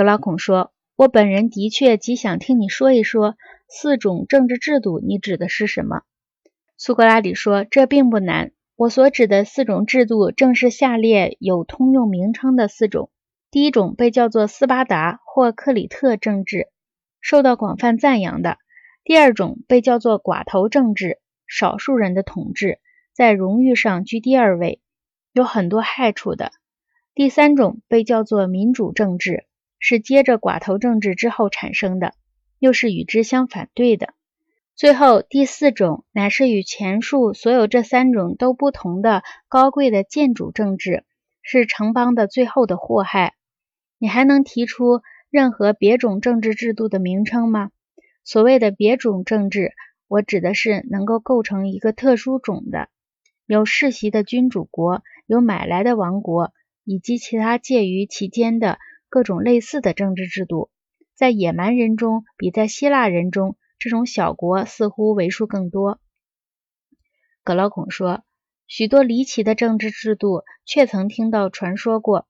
格劳孔说：“我本人的确极想听你说一说四种政治制度，你指的是什么？”苏格拉底说：“这并不难。我所指的四种制度，正是下列有通用名称的四种。第一种被叫做斯巴达或克里特政治，受到广泛赞扬的；第二种被叫做寡头政治，少数人的统治，在荣誉上居第二位，有很多害处的；第三种被叫做民主政治。”是接着寡头政治之后产生的，又是与之相反对的。最后第四种乃是与前述所有这三种都不同的高贵的建主政治，是城邦的最后的祸害。你还能提出任何别种政治制度的名称吗？所谓的别种政治，我指的是能够构成一个特殊种的，有世袭的君主国，有买来的王国，以及其他介于其间的。各种类似的政治制度，在野蛮人中比在希腊人中，这种小国似乎为数更多。葛老孔说，许多离奇的政治制度，却曾听到传说过。